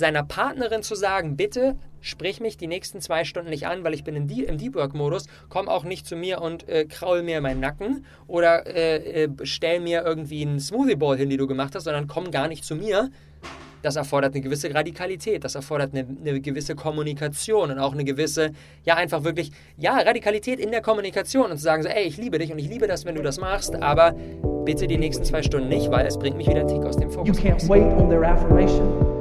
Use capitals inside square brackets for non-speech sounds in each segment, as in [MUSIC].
seiner Partnerin zu sagen, bitte sprich mich die nächsten zwei Stunden nicht an, weil ich bin im Deep Work Modus, komm auch nicht zu mir und äh, kraul mir meinen Nacken oder äh, äh, stell mir irgendwie einen Smoothie Ball hin, die du gemacht hast, sondern komm gar nicht zu mir. Das erfordert eine gewisse Radikalität, das erfordert eine, eine, gewisse Kommunikation und auch eine gewisse, ja, einfach wirklich, ja, Radikalität in der Kommunikation und zu sagen so, ey, ich liebe dich und ich liebe das, wenn du das machst, aber bitte die nächsten zwei Stunden nicht, weil es bringt mich wieder einen Tick aus dem Fokus. You can't wait on their affirmation.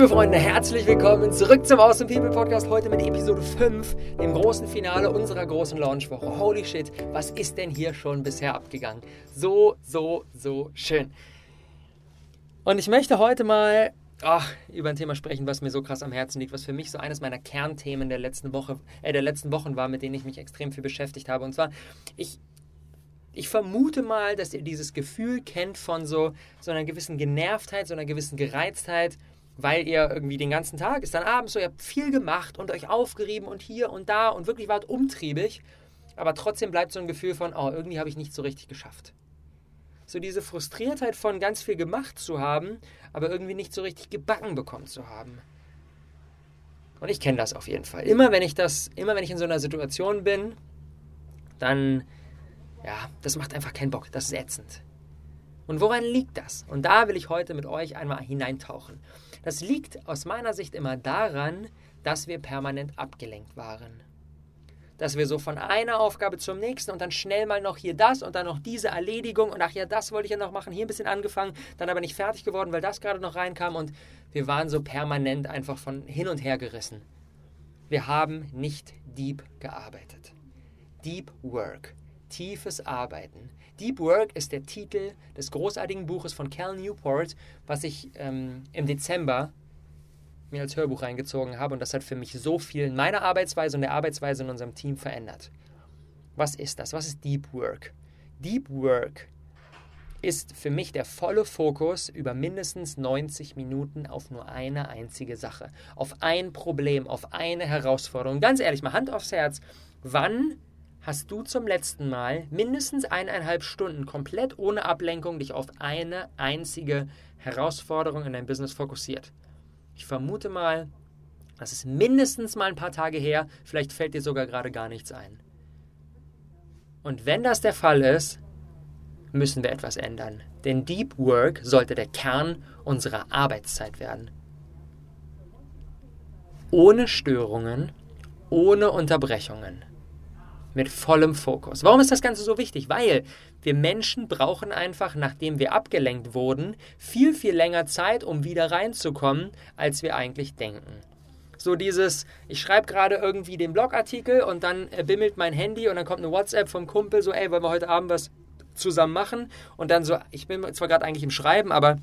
Liebe Freunde, herzlich willkommen zurück zum Awesome People Podcast. Heute mit Episode 5, dem großen Finale unserer großen Launchwoche. Holy shit, was ist denn hier schon bisher abgegangen? So, so, so schön. Und ich möchte heute mal ach, über ein Thema sprechen, was mir so krass am Herzen liegt, was für mich so eines meiner Kernthemen der letzten Woche, äh, der letzten Wochen war, mit denen ich mich extrem viel beschäftigt habe. Und zwar, ich, ich vermute mal, dass ihr dieses Gefühl kennt von so, so einer gewissen Genervtheit, so einer gewissen Gereiztheit, weil ihr irgendwie den ganzen Tag, ist dann abends so, ihr habt viel gemacht und euch aufgerieben und hier und da und wirklich wart umtriebig, aber trotzdem bleibt so ein Gefühl von, oh, irgendwie habe ich nicht so richtig geschafft. So diese Frustriertheit von ganz viel gemacht zu haben, aber irgendwie nicht so richtig gebacken bekommen zu haben. Und ich kenne das auf jeden Fall. Immer wenn ich das, immer wenn ich in so einer Situation bin, dann, ja, das macht einfach keinen Bock. Das ist ätzend. Und woran liegt das? Und da will ich heute mit euch einmal hineintauchen. Das liegt aus meiner Sicht immer daran, dass wir permanent abgelenkt waren. Dass wir so von einer Aufgabe zum nächsten und dann schnell mal noch hier das und dann noch diese Erledigung und ach ja, das wollte ich ja noch machen, hier ein bisschen angefangen, dann aber nicht fertig geworden, weil das gerade noch reinkam und wir waren so permanent einfach von hin und her gerissen. Wir haben nicht deep gearbeitet. Deep Work, tiefes Arbeiten, Deep Work ist der Titel des großartigen Buches von Cal Newport, was ich ähm, im Dezember mir als Hörbuch reingezogen habe. Und das hat für mich so viel in meiner Arbeitsweise und der Arbeitsweise in unserem Team verändert. Was ist das? Was ist Deep Work? Deep Work ist für mich der volle Fokus über mindestens 90 Minuten auf nur eine einzige Sache, auf ein Problem, auf eine Herausforderung. Ganz ehrlich, mal Hand aufs Herz, wann hast du zum letzten Mal mindestens eineinhalb Stunden komplett ohne Ablenkung dich auf eine einzige Herausforderung in deinem Business fokussiert. Ich vermute mal, das ist mindestens mal ein paar Tage her, vielleicht fällt dir sogar gerade gar nichts ein. Und wenn das der Fall ist, müssen wir etwas ändern. Denn Deep Work sollte der Kern unserer Arbeitszeit werden. Ohne Störungen, ohne Unterbrechungen mit vollem Fokus. Warum ist das Ganze so wichtig? Weil wir Menschen brauchen einfach, nachdem wir abgelenkt wurden, viel, viel länger Zeit, um wieder reinzukommen, als wir eigentlich denken. So dieses, ich schreibe gerade irgendwie den Blogartikel und dann bimmelt mein Handy und dann kommt eine WhatsApp vom Kumpel, so, ey, wollen wir heute Abend was zusammen machen? Und dann so, ich bin zwar gerade eigentlich im Schreiben, aber,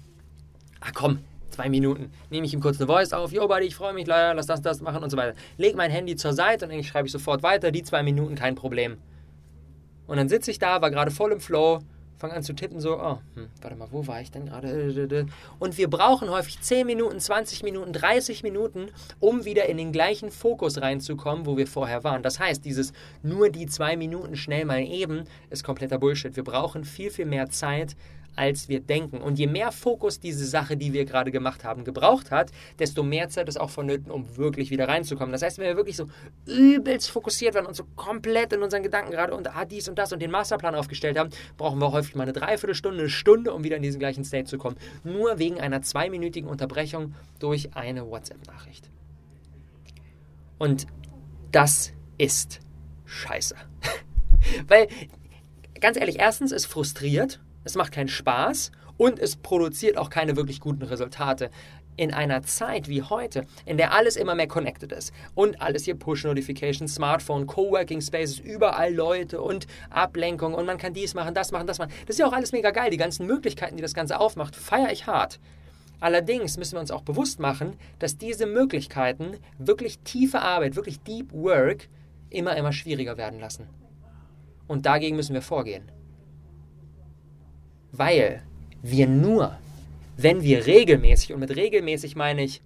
ah komm, zwei Minuten. Nehme ich ihm kurz eine Voice auf, yo, Buddy, ich freue mich, leider, lass das, das machen und so weiter. Leg mein Handy zur Seite und dann schreibe ich sofort weiter, die zwei Minuten, kein Problem. Und dann sitze ich da, war gerade voll im Flow, fange an zu tippen, so, oh, hm, warte mal, wo war ich denn gerade? Und wir brauchen häufig 10 Minuten, 20 Minuten, 30 Minuten, um wieder in den gleichen Fokus reinzukommen, wo wir vorher waren. Das heißt, dieses nur die zwei Minuten schnell mal eben ist kompletter Bullshit. Wir brauchen viel, viel mehr Zeit, als wir denken. Und je mehr Fokus diese Sache, die wir gerade gemacht haben, gebraucht hat, desto mehr Zeit ist auch vonnöten, um wirklich wieder reinzukommen. Das heißt, wenn wir wirklich so übelst fokussiert waren und so komplett in unseren Gedanken gerade und ah, dies und das und den Masterplan aufgestellt haben, brauchen wir häufig mal eine Dreiviertelstunde, eine Stunde, um wieder in diesen gleichen State zu kommen. Nur wegen einer zweiminütigen Unterbrechung durch eine WhatsApp-Nachricht. Und das ist scheiße. [LAUGHS] Weil, ganz ehrlich, erstens ist frustriert es macht keinen Spaß und es produziert auch keine wirklich guten Resultate. In einer Zeit wie heute, in der alles immer mehr connected ist und alles hier Push-Notifications, Smartphone, Coworking Spaces, überall Leute und Ablenkung und man kann dies machen, das machen, das machen. Das ist ja auch alles mega geil. Die ganzen Möglichkeiten, die das Ganze aufmacht, feiere ich hart. Allerdings müssen wir uns auch bewusst machen, dass diese Möglichkeiten, wirklich tiefe Arbeit, wirklich Deep Work, immer, immer schwieriger werden lassen. Und dagegen müssen wir vorgehen. Weil wir nur, wenn wir regelmäßig, und mit regelmäßig meine ich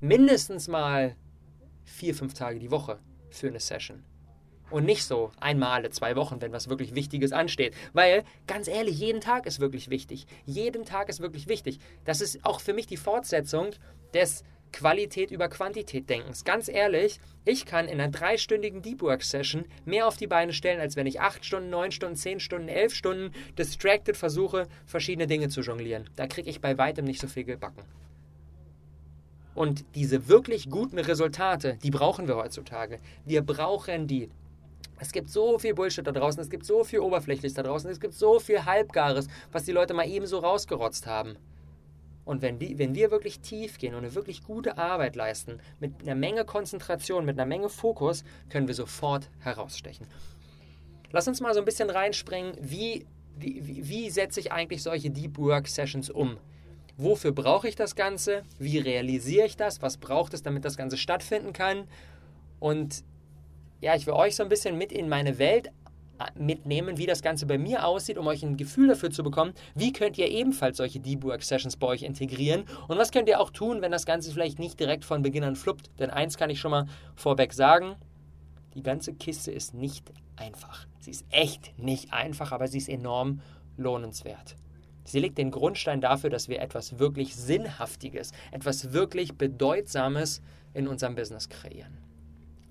mindestens mal vier, fünf Tage die Woche für eine Session, und nicht so einmal alle zwei Wochen, wenn was wirklich Wichtiges ansteht. Weil, ganz ehrlich, jeden Tag ist wirklich wichtig. Jeden Tag ist wirklich wichtig. Das ist auch für mich die Fortsetzung des Qualität über Quantität Denkens. Ganz ehrlich, ich kann in einer dreistündigen Deep Work Session mehr auf die Beine stellen, als wenn ich acht Stunden, neun Stunden, zehn Stunden, elf Stunden distracted versuche, verschiedene Dinge zu jonglieren. Da kriege ich bei weitem nicht so viel gebacken. Und diese wirklich guten Resultate, die brauchen wir heutzutage. Wir brauchen die. Es gibt so viel Bullshit da draußen, es gibt so viel Oberflächliches da draußen, es gibt so viel Halbgares, was die Leute mal eben so rausgerotzt haben. Und wenn, die, wenn wir wirklich tief gehen und eine wirklich gute Arbeit leisten, mit einer Menge Konzentration, mit einer Menge Fokus, können wir sofort herausstechen. Lass uns mal so ein bisschen reinspringen, wie, wie, wie setze ich eigentlich solche Deep Work Sessions um? Wofür brauche ich das Ganze? Wie realisiere ich das? Was braucht es, damit das Ganze stattfinden kann? Und ja, ich will euch so ein bisschen mit in meine Welt mitnehmen, wie das Ganze bei mir aussieht, um euch ein Gefühl dafür zu bekommen, wie könnt ihr ebenfalls solche Deep Work Sessions bei euch integrieren und was könnt ihr auch tun, wenn das Ganze vielleicht nicht direkt von Beginn an fluppt. Denn eins kann ich schon mal vorweg sagen, die ganze Kiste ist nicht einfach. Sie ist echt nicht einfach, aber sie ist enorm lohnenswert. Sie legt den Grundstein dafür, dass wir etwas wirklich Sinnhaftiges, etwas wirklich Bedeutsames in unserem Business kreieren.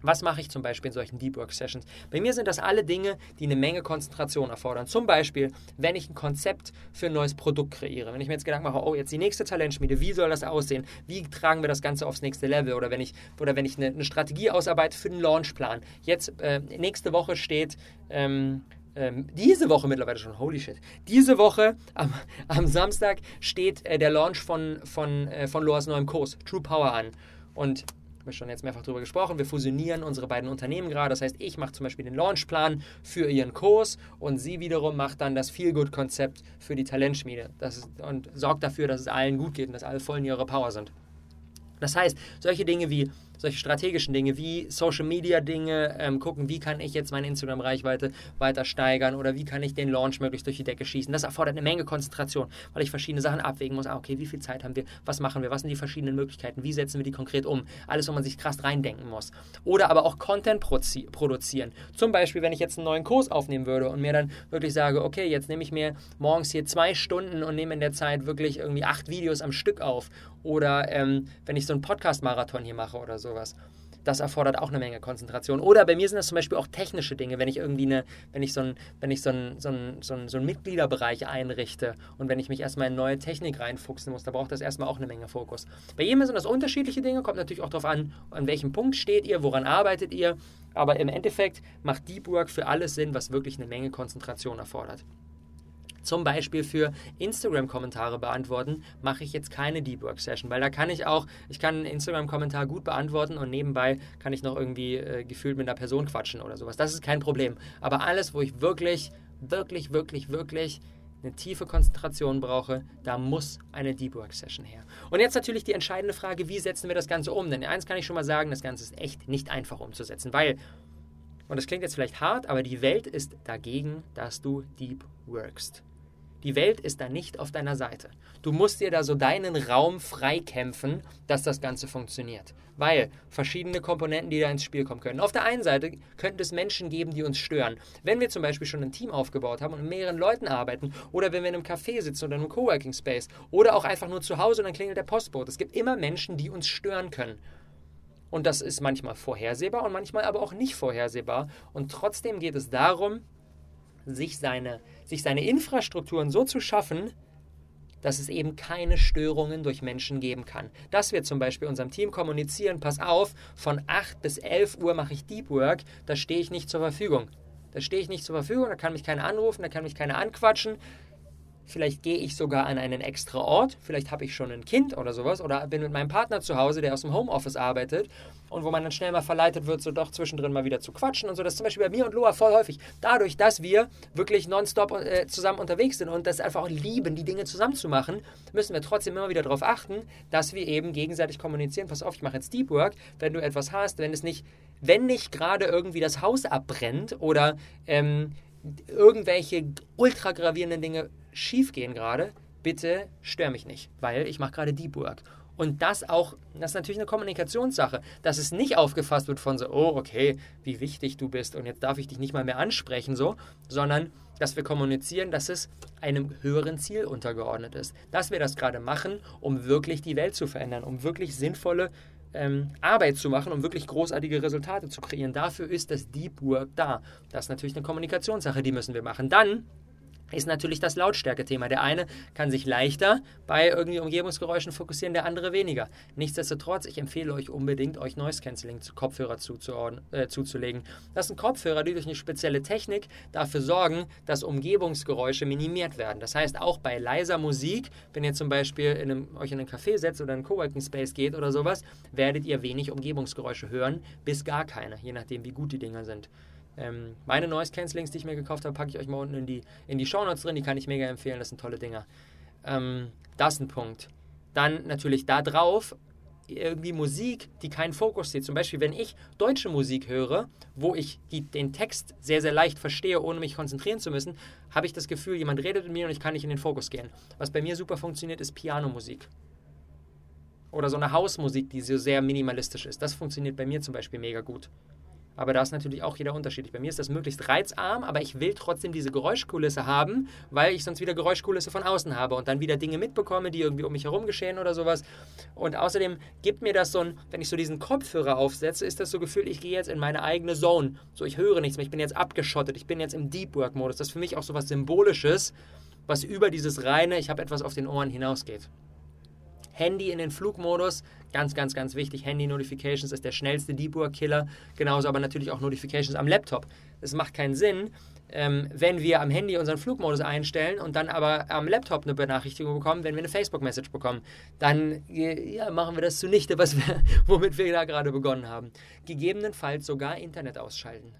Was mache ich zum Beispiel in solchen Deep Work Sessions? Bei mir sind das alle Dinge, die eine Menge Konzentration erfordern. Zum Beispiel, wenn ich ein Konzept für ein neues Produkt kreiere. Wenn ich mir jetzt Gedanken mache, oh, jetzt die nächste Talentschmiede, wie soll das aussehen? Wie tragen wir das Ganze aufs nächste Level? Oder wenn ich, oder wenn ich eine, eine Strategie ausarbeite für den Launchplan. Jetzt, äh, nächste Woche steht. Ähm, ähm, diese Woche mittlerweile schon, holy shit, diese Woche am, am Samstag steht äh, der Launch von, von, äh, von Loas neuem Kurs, True Power, an. Und haben wir schon jetzt mehrfach darüber gesprochen. Wir fusionieren unsere beiden Unternehmen gerade. Das heißt, ich mache zum Beispiel den Launchplan für ihren Kurs und sie wiederum macht dann das Feel-Good-Konzept für die Talentschmiede das ist, und sorgt dafür, dass es allen gut geht und dass alle voll in ihrer Power sind. Das heißt, solche Dinge wie solche strategischen Dinge wie Social Media Dinge, ähm, gucken, wie kann ich jetzt meine Instagram-Reichweite weiter steigern oder wie kann ich den Launch möglichst durch die Decke schießen. Das erfordert eine Menge Konzentration, weil ich verschiedene Sachen abwägen muss. Ah, okay, wie viel Zeit haben wir? Was machen wir? Was sind die verschiedenen Möglichkeiten? Wie setzen wir die konkret um? Alles, wo man sich krass reindenken muss. Oder aber auch Content produzieren. Zum Beispiel, wenn ich jetzt einen neuen Kurs aufnehmen würde und mir dann wirklich sage, okay, jetzt nehme ich mir morgens hier zwei Stunden und nehme in der Zeit wirklich irgendwie acht Videos am Stück auf. Oder ähm, wenn ich so einen Podcast-Marathon hier mache oder so sowas. Das erfordert auch eine Menge Konzentration. Oder bei mir sind das zum Beispiel auch technische Dinge, wenn ich irgendwie eine, wenn ich so ein, wenn ich so ein, so ein, so ein, so ein Mitgliederbereich einrichte und wenn ich mich erstmal in neue Technik reinfuchsen muss, da braucht das erstmal auch eine Menge Fokus. Bei jedem sind das unterschiedliche Dinge, kommt natürlich auch darauf an, an welchem Punkt steht ihr, woran arbeitet ihr. Aber im Endeffekt macht Deep Work für alles Sinn, was wirklich eine Menge Konzentration erfordert zum Beispiel für Instagram-Kommentare beantworten, mache ich jetzt keine Deep Work Session, weil da kann ich auch, ich kann einen Instagram-Kommentar gut beantworten und nebenbei kann ich noch irgendwie äh, gefühlt mit einer Person quatschen oder sowas. Das ist kein Problem. Aber alles, wo ich wirklich, wirklich, wirklich, wirklich eine tiefe Konzentration brauche, da muss eine Deep Work Session her. Und jetzt natürlich die entscheidende Frage, wie setzen wir das Ganze um? Denn eins kann ich schon mal sagen, das Ganze ist echt nicht einfach umzusetzen, weil, und das klingt jetzt vielleicht hart, aber die Welt ist dagegen, dass du Deep Workst. Die Welt ist da nicht auf deiner Seite. Du musst dir da so deinen Raum freikämpfen, dass das Ganze funktioniert. Weil verschiedene Komponenten, die da ins Spiel kommen können. Auf der einen Seite könnte es Menschen geben, die uns stören. Wenn wir zum Beispiel schon ein Team aufgebaut haben und mit mehreren Leuten arbeiten oder wenn wir in einem Café sitzen oder in einem Coworking Space oder auch einfach nur zu Hause und dann klingelt der Postbote. Es gibt immer Menschen, die uns stören können. Und das ist manchmal vorhersehbar und manchmal aber auch nicht vorhersehbar. Und trotzdem geht es darum, sich seine, sich seine Infrastrukturen so zu schaffen, dass es eben keine Störungen durch Menschen geben kann. Dass wir zum Beispiel unserem Team kommunizieren, pass auf, von 8 bis 11 Uhr mache ich Deep Work, da stehe ich nicht zur Verfügung. Da stehe ich nicht zur Verfügung, da kann mich keiner anrufen, da kann mich keiner anquatschen. Vielleicht gehe ich sogar an einen extra Ort. Vielleicht habe ich schon ein Kind oder sowas. Oder bin mit meinem Partner zu Hause, der aus dem Homeoffice arbeitet. Und wo man dann schnell mal verleitet wird, so doch zwischendrin mal wieder zu quatschen und so. Das ist zum Beispiel bei mir und Loa voll häufig. Dadurch, dass wir wirklich nonstop äh, zusammen unterwegs sind und das einfach auch lieben, die Dinge zusammen zu machen, müssen wir trotzdem immer wieder darauf achten, dass wir eben gegenseitig kommunizieren. Pass auf, ich mache jetzt Deep Work. Wenn du etwas hast, wenn es nicht, wenn nicht gerade irgendwie das Haus abbrennt oder ähm, irgendwelche ultra gravierenden Dinge schiefgehen gerade, bitte stör mich nicht, weil ich mache gerade Deep Work. Und das auch, das ist natürlich eine Kommunikationssache, dass es nicht aufgefasst wird von so, oh, okay, wie wichtig du bist und jetzt darf ich dich nicht mal mehr ansprechen, so, sondern dass wir kommunizieren, dass es einem höheren Ziel untergeordnet ist. Dass wir das gerade machen, um wirklich die Welt zu verändern, um wirklich sinnvolle ähm, Arbeit zu machen, um wirklich großartige Resultate zu kreieren. Dafür ist das Deep Work da. Das ist natürlich eine Kommunikationssache, die müssen wir machen. Dann ist natürlich das Lautstärke-Thema. Der eine kann sich leichter bei irgendwie Umgebungsgeräuschen fokussieren, der andere weniger. Nichtsdestotrotz, ich empfehle euch unbedingt, euch Noise Cancelling Kopfhörer äh, zuzulegen. Das sind Kopfhörer, die durch eine spezielle Technik dafür sorgen, dass Umgebungsgeräusche minimiert werden. Das heißt, auch bei leiser Musik, wenn ihr zum Beispiel in einem, euch in einen Café setzt oder in einen Coworking Space geht oder sowas, werdet ihr wenig Umgebungsgeräusche hören, bis gar keine, je nachdem, wie gut die Dinger sind. Ähm, meine Noise Cancellings, die ich mir gekauft habe, packe ich euch mal unten in die, in die Show Notes drin. Die kann ich mega empfehlen. Das sind tolle Dinger. Ähm, das ist ein Punkt. Dann natürlich da drauf irgendwie Musik, die keinen Fokus sieht. Zum Beispiel, wenn ich deutsche Musik höre, wo ich die, den Text sehr, sehr leicht verstehe, ohne mich konzentrieren zu müssen, habe ich das Gefühl, jemand redet mit mir und ich kann nicht in den Fokus gehen. Was bei mir super funktioniert, ist Pianomusik. Oder so eine Hausmusik, die so sehr minimalistisch ist. Das funktioniert bei mir zum Beispiel mega gut. Aber da ist natürlich auch jeder unterschiedlich. Bei mir ist das möglichst reizarm, aber ich will trotzdem diese Geräuschkulisse haben, weil ich sonst wieder Geräuschkulisse von außen habe und dann wieder Dinge mitbekomme, die irgendwie um mich herum geschehen oder sowas. Und außerdem gibt mir das so ein, wenn ich so diesen Kopfhörer aufsetze, ist das so Gefühl, ich gehe jetzt in meine eigene Zone. So, ich höre nichts mehr, ich bin jetzt abgeschottet, ich bin jetzt im Deep Work Modus. Das ist für mich auch so was Symbolisches, was über dieses reine, ich habe etwas auf den Ohren hinausgeht. Handy in den Flugmodus, ganz, ganz, ganz wichtig. Handy-Notifications ist der schnellste Deep Work-Killer. Genauso aber natürlich auch Notifications am Laptop. Es macht keinen Sinn, ähm, wenn wir am Handy unseren Flugmodus einstellen und dann aber am Laptop eine Benachrichtigung bekommen, wenn wir eine Facebook-Message bekommen. Dann ja, machen wir das zunichte, was wir, [LAUGHS] womit wir da gerade begonnen haben. Gegebenenfalls sogar Internet ausschalten.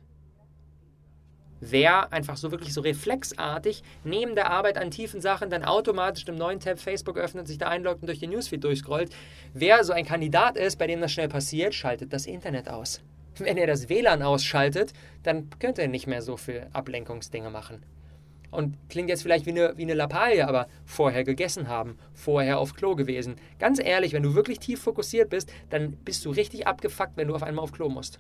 Wer einfach so wirklich so reflexartig neben der Arbeit an tiefen Sachen dann automatisch im neuen Tab Facebook öffnet, sich da einloggt und durch den Newsfeed durchscrollt, wer so ein Kandidat ist, bei dem das schnell passiert, schaltet das Internet aus. [LAUGHS] Wenn er das WLAN ausschaltet, dann könnte er nicht mehr so viel Ablenkungsdinge machen. Und klingt jetzt vielleicht wie eine, wie eine Lappalie, aber vorher gegessen haben, vorher auf Klo gewesen. Ganz ehrlich, wenn du wirklich tief fokussiert bist, dann bist du richtig abgefuckt, wenn du auf einmal auf Klo musst.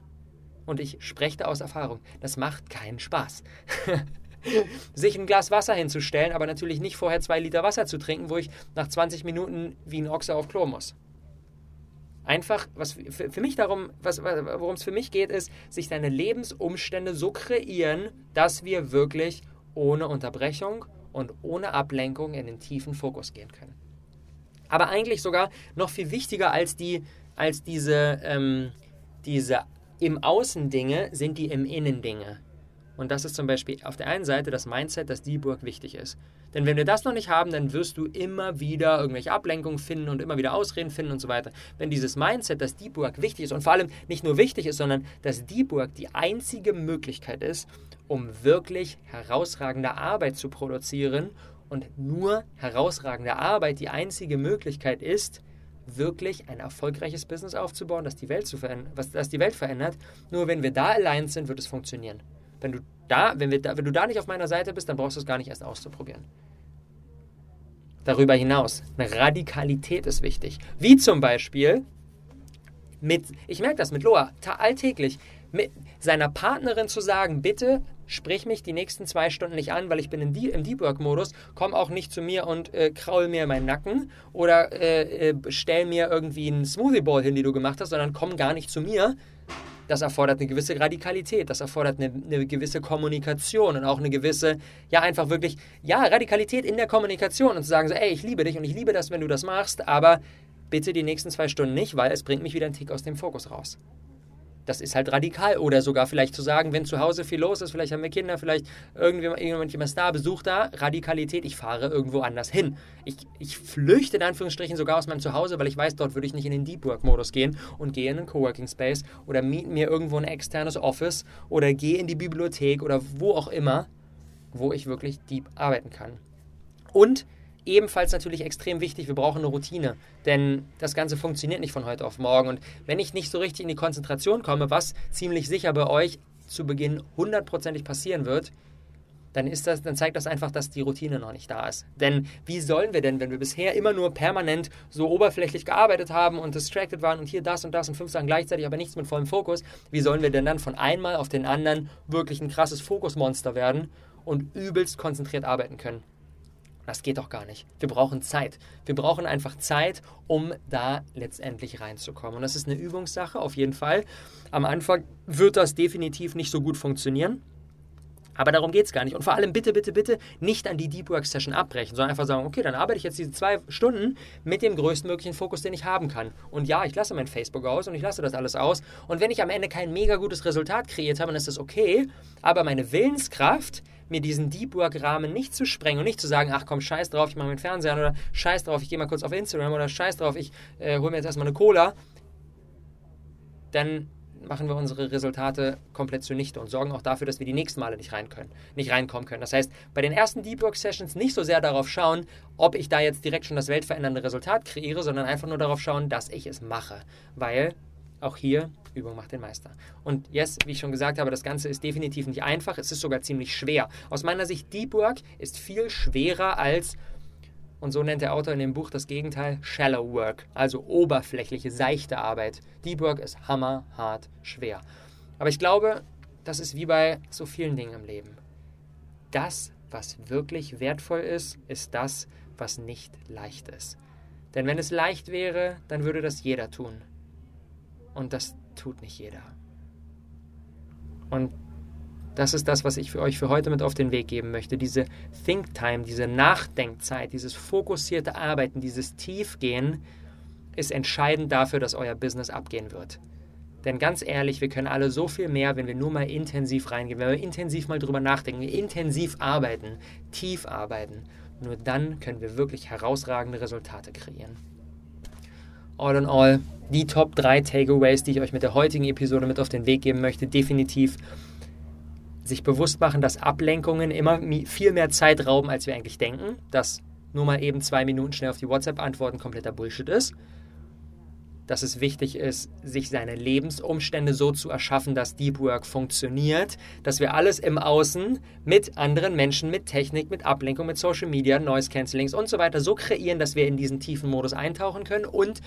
Und ich spreche da aus Erfahrung. Das macht keinen Spaß. [LAUGHS] sich ein Glas Wasser hinzustellen, aber natürlich nicht vorher zwei Liter Wasser zu trinken, wo ich nach 20 Minuten wie ein Ochse auf Klo muss. Einfach, was für, mich darum, worum es für mich geht, ist, sich seine Lebensumstände so kreieren, dass wir wirklich ohne Unterbrechung und ohne Ablenkung in den tiefen Fokus gehen können. Aber eigentlich sogar noch viel wichtiger als, die, als diese, ähm, diese im Außen Dinge sind die im Innen Dinge. Und das ist zum Beispiel auf der einen Seite das Mindset, dass die Burg wichtig ist. Denn wenn wir das noch nicht haben, dann wirst du immer wieder irgendwelche Ablenkungen finden und immer wieder Ausreden finden und so weiter. Wenn dieses Mindset, dass die Burg wichtig ist und vor allem nicht nur wichtig ist, sondern dass die Burg die einzige Möglichkeit ist, um wirklich herausragende Arbeit zu produzieren und nur herausragende Arbeit die einzige Möglichkeit ist, wirklich ein erfolgreiches Business aufzubauen, das die Welt, zu was, das die Welt verändert. Nur wenn wir da allein sind, wird es funktionieren. Wenn du, da, wenn, wir da, wenn du da nicht auf meiner Seite bist, dann brauchst du es gar nicht erst auszuprobieren. Darüber hinaus, eine Radikalität ist wichtig. Wie zum Beispiel mit, ich merke das mit Loa, alltäglich, mit seiner Partnerin zu sagen, bitte sprich mich die nächsten zwei Stunden nicht an, weil ich bin im Deep Work-Modus, komm auch nicht zu mir und äh, kraul mir meinen Nacken oder äh, äh, stell mir irgendwie einen Smoothie Ball hin, die du gemacht hast, sondern komm gar nicht zu mir. Das erfordert eine gewisse Radikalität, das erfordert eine, eine, gewisse Kommunikation und auch eine gewisse, ja, einfach wirklich, ja, Radikalität in der Kommunikation und zu sagen so, ey, ich liebe dich und ich liebe das, wenn du das machst, aber bitte die nächsten zwei Stunden nicht, weil es bringt mich wieder einen Tick aus dem Fokus raus. Das ist halt radikal. Oder sogar vielleicht zu sagen, wenn zu Hause viel los ist, vielleicht haben wir Kinder, vielleicht irgendjemand ist da, Besuch da, Radikalität, ich fahre irgendwo anders hin. Ich, ich flüchte in Anführungsstrichen sogar aus meinem Zuhause, weil ich weiß, dort würde ich nicht in den Deep Work-Modus gehen und gehe in einen Coworking Space oder miete mir irgendwo ein externes Office oder gehe in die Bibliothek oder wo auch immer, wo ich wirklich deep arbeiten kann. Und ebenfalls natürlich extrem wichtig, wir brauchen eine Routine, denn das Ganze funktioniert nicht von heute auf morgen. Und wenn ich nicht so richtig in die Konzentration komme, was ziemlich sicher bei euch zu Beginn hundertprozentig passieren wird, dann, ist das, dann zeigt das einfach, dass die Routine noch nicht da ist. Denn wie sollen wir denn, wenn wir bisher immer nur permanent so oberflächlich gearbeitet haben und distracted waren und hier das und das und fünf Sachen gleichzeitig, aber nichts mit vollem Fokus, wie sollen wir denn dann von einmal auf den anderen wirklich ein krasses Fokusmonster werden und übelst konzentriert arbeiten können? Das geht doch gar nicht. Wir brauchen Zeit. Wir brauchen einfach Zeit, um da letztendlich reinzukommen. Und das ist eine Übungssache, auf jeden Fall. Am Anfang wird das definitiv nicht so gut funktionieren. Aber darum geht es gar nicht. Und vor allem bitte, bitte, bitte nicht an die Deep Work Session abbrechen, sondern einfach sagen, okay, dann arbeite ich jetzt diese zwei Stunden mit dem größtmöglichen Fokus, den ich haben kann. Und ja, ich lasse mein Facebook aus und ich lasse das alles aus. Und wenn ich am Ende kein mega gutes Resultat kreiert habe, dann ist das okay. Aber meine Willenskraft, mir diesen Deep Work-Rahmen nicht zu sprengen und nicht zu sagen, ach komm, scheiß drauf, ich mache meinen Fernseher an oder scheiß drauf, ich gehe mal kurz auf Instagram oder scheiß drauf, ich äh, hole mir jetzt erstmal eine Cola, dann machen wir unsere Resultate komplett zunichte und sorgen auch dafür, dass wir die nächsten Male nicht rein können, nicht reinkommen können. Das heißt, bei den ersten Deep Work Sessions nicht so sehr darauf schauen, ob ich da jetzt direkt schon das weltverändernde Resultat kreiere, sondern einfach nur darauf schauen, dass ich es mache, weil auch hier Übung macht den Meister. Und yes, wie ich schon gesagt habe, das Ganze ist definitiv nicht einfach, es ist sogar ziemlich schwer. Aus meiner Sicht, Deep Work ist viel schwerer als, und so nennt der Autor in dem Buch das Gegenteil, Shallow Work, also oberflächliche, seichte Arbeit. Deep Work ist hammerhart schwer. Aber ich glaube, das ist wie bei so vielen Dingen im Leben. Das, was wirklich wertvoll ist, ist das, was nicht leicht ist. Denn wenn es leicht wäre, dann würde das jeder tun. Und das tut nicht jeder. Und das ist das, was ich für euch für heute mit auf den Weg geben möchte. Diese Think Time, diese Nachdenkzeit, dieses fokussierte Arbeiten, dieses Tiefgehen ist entscheidend dafür, dass euer Business abgehen wird. Denn ganz ehrlich, wir können alle so viel mehr, wenn wir nur mal intensiv reingehen, wenn wir intensiv mal drüber nachdenken, intensiv arbeiten, tief arbeiten. Nur dann können wir wirklich herausragende Resultate kreieren all in all die Top 3 Takeaways, die ich euch mit der heutigen Episode mit auf den Weg geben möchte. Definitiv sich bewusst machen, dass Ablenkungen immer viel mehr Zeit rauben, als wir eigentlich denken. Dass nur mal eben zwei Minuten schnell auf die WhatsApp antworten kompletter Bullshit ist dass es wichtig ist, sich seine Lebensumstände so zu erschaffen, dass Deep Work funktioniert, dass wir alles im Außen mit anderen Menschen, mit Technik, mit Ablenkung, mit Social Media, Noise Cancellings und so weiter so kreieren, dass wir in diesen tiefen Modus eintauchen können und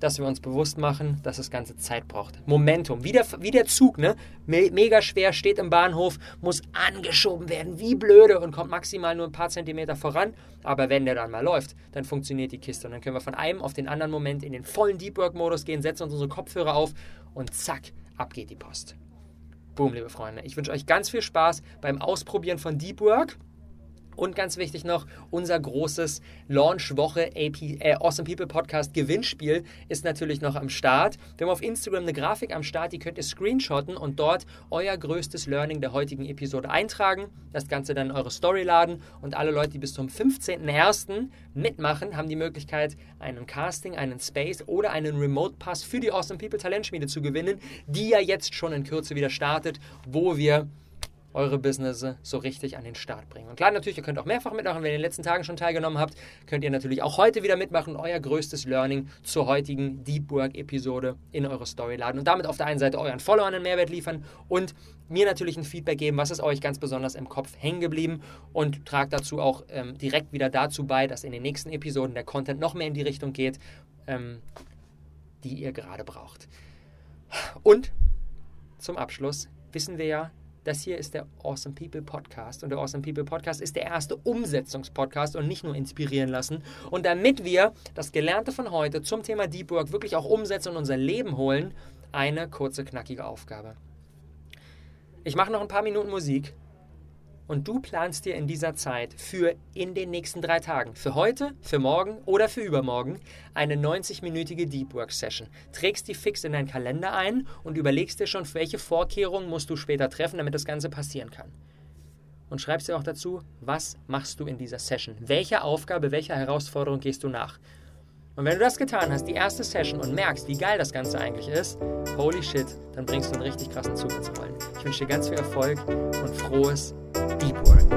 dass wir uns bewusst machen, dass das Ganze Zeit braucht. Momentum, wie der, wie der Zug, ne? Me mega schwer, steht im Bahnhof, muss angeschoben werden, wie blöde und kommt maximal nur ein paar Zentimeter voran. Aber wenn der dann mal läuft, dann funktioniert die Kiste und dann können wir von einem auf den anderen Moment in den vollen Deep Work Modus gehen, setzen uns unsere Kopfhörer auf und zack, ab geht die Post. Boom, liebe Freunde. Ich wünsche euch ganz viel Spaß beim Ausprobieren von Deep Work. Und ganz wichtig noch, unser großes Launch-Woche äh, Awesome People Podcast Gewinnspiel ist natürlich noch am Start. Wir haben auf Instagram eine Grafik am Start, die könnt ihr screenshotten und dort euer größtes Learning der heutigen Episode eintragen. Das Ganze dann in eure Story laden und alle Leute, die bis zum 15.01. mitmachen, haben die Möglichkeit, einen Casting, einen Space oder einen Remote Pass für die Awesome People Talentschmiede zu gewinnen, die ja jetzt schon in Kürze wieder startet, wo wir eure Business so richtig an den Start bringen. Und klar, natürlich, ihr könnt auch mehrfach mitmachen. Wenn ihr in den letzten Tagen schon teilgenommen habt, könnt ihr natürlich auch heute wieder mitmachen euer größtes Learning zur heutigen Deep Work-Episode in eure Story laden und damit auf der einen Seite euren Followern einen Mehrwert liefern und mir natürlich ein Feedback geben, was ist euch ganz besonders im Kopf hängen geblieben und tragt dazu auch ähm, direkt wieder dazu bei, dass in den nächsten Episoden der Content noch mehr in die Richtung geht, ähm, die ihr gerade braucht. Und zum Abschluss wissen wir ja, das hier ist der Awesome People Podcast und der Awesome People Podcast ist der erste Umsetzungspodcast und nicht nur inspirieren lassen. Und damit wir das Gelernte von heute zum Thema Deep Work wirklich auch umsetzen und unser Leben holen, eine kurze, knackige Aufgabe. Ich mache noch ein paar Minuten Musik und du planst dir in dieser Zeit für in den nächsten drei Tagen, für heute, für morgen oder für übermorgen, eine 90-minütige Deep Work Session. Trägst die fix in deinen Kalender ein und überlegst dir schon, welche Vorkehrungen musst du später treffen, damit das Ganze passieren kann. Und schreibst dir auch dazu, was machst du in dieser Session? Welche Aufgabe, welcher Herausforderung gehst du nach? Und wenn du das getan hast, die erste Session und merkst, wie geil das Ganze eigentlich ist, holy shit, dann bringst du einen richtig krassen Zug ins Rollen. Ich wünsche dir ganz viel Erfolg und frohes Deep Work.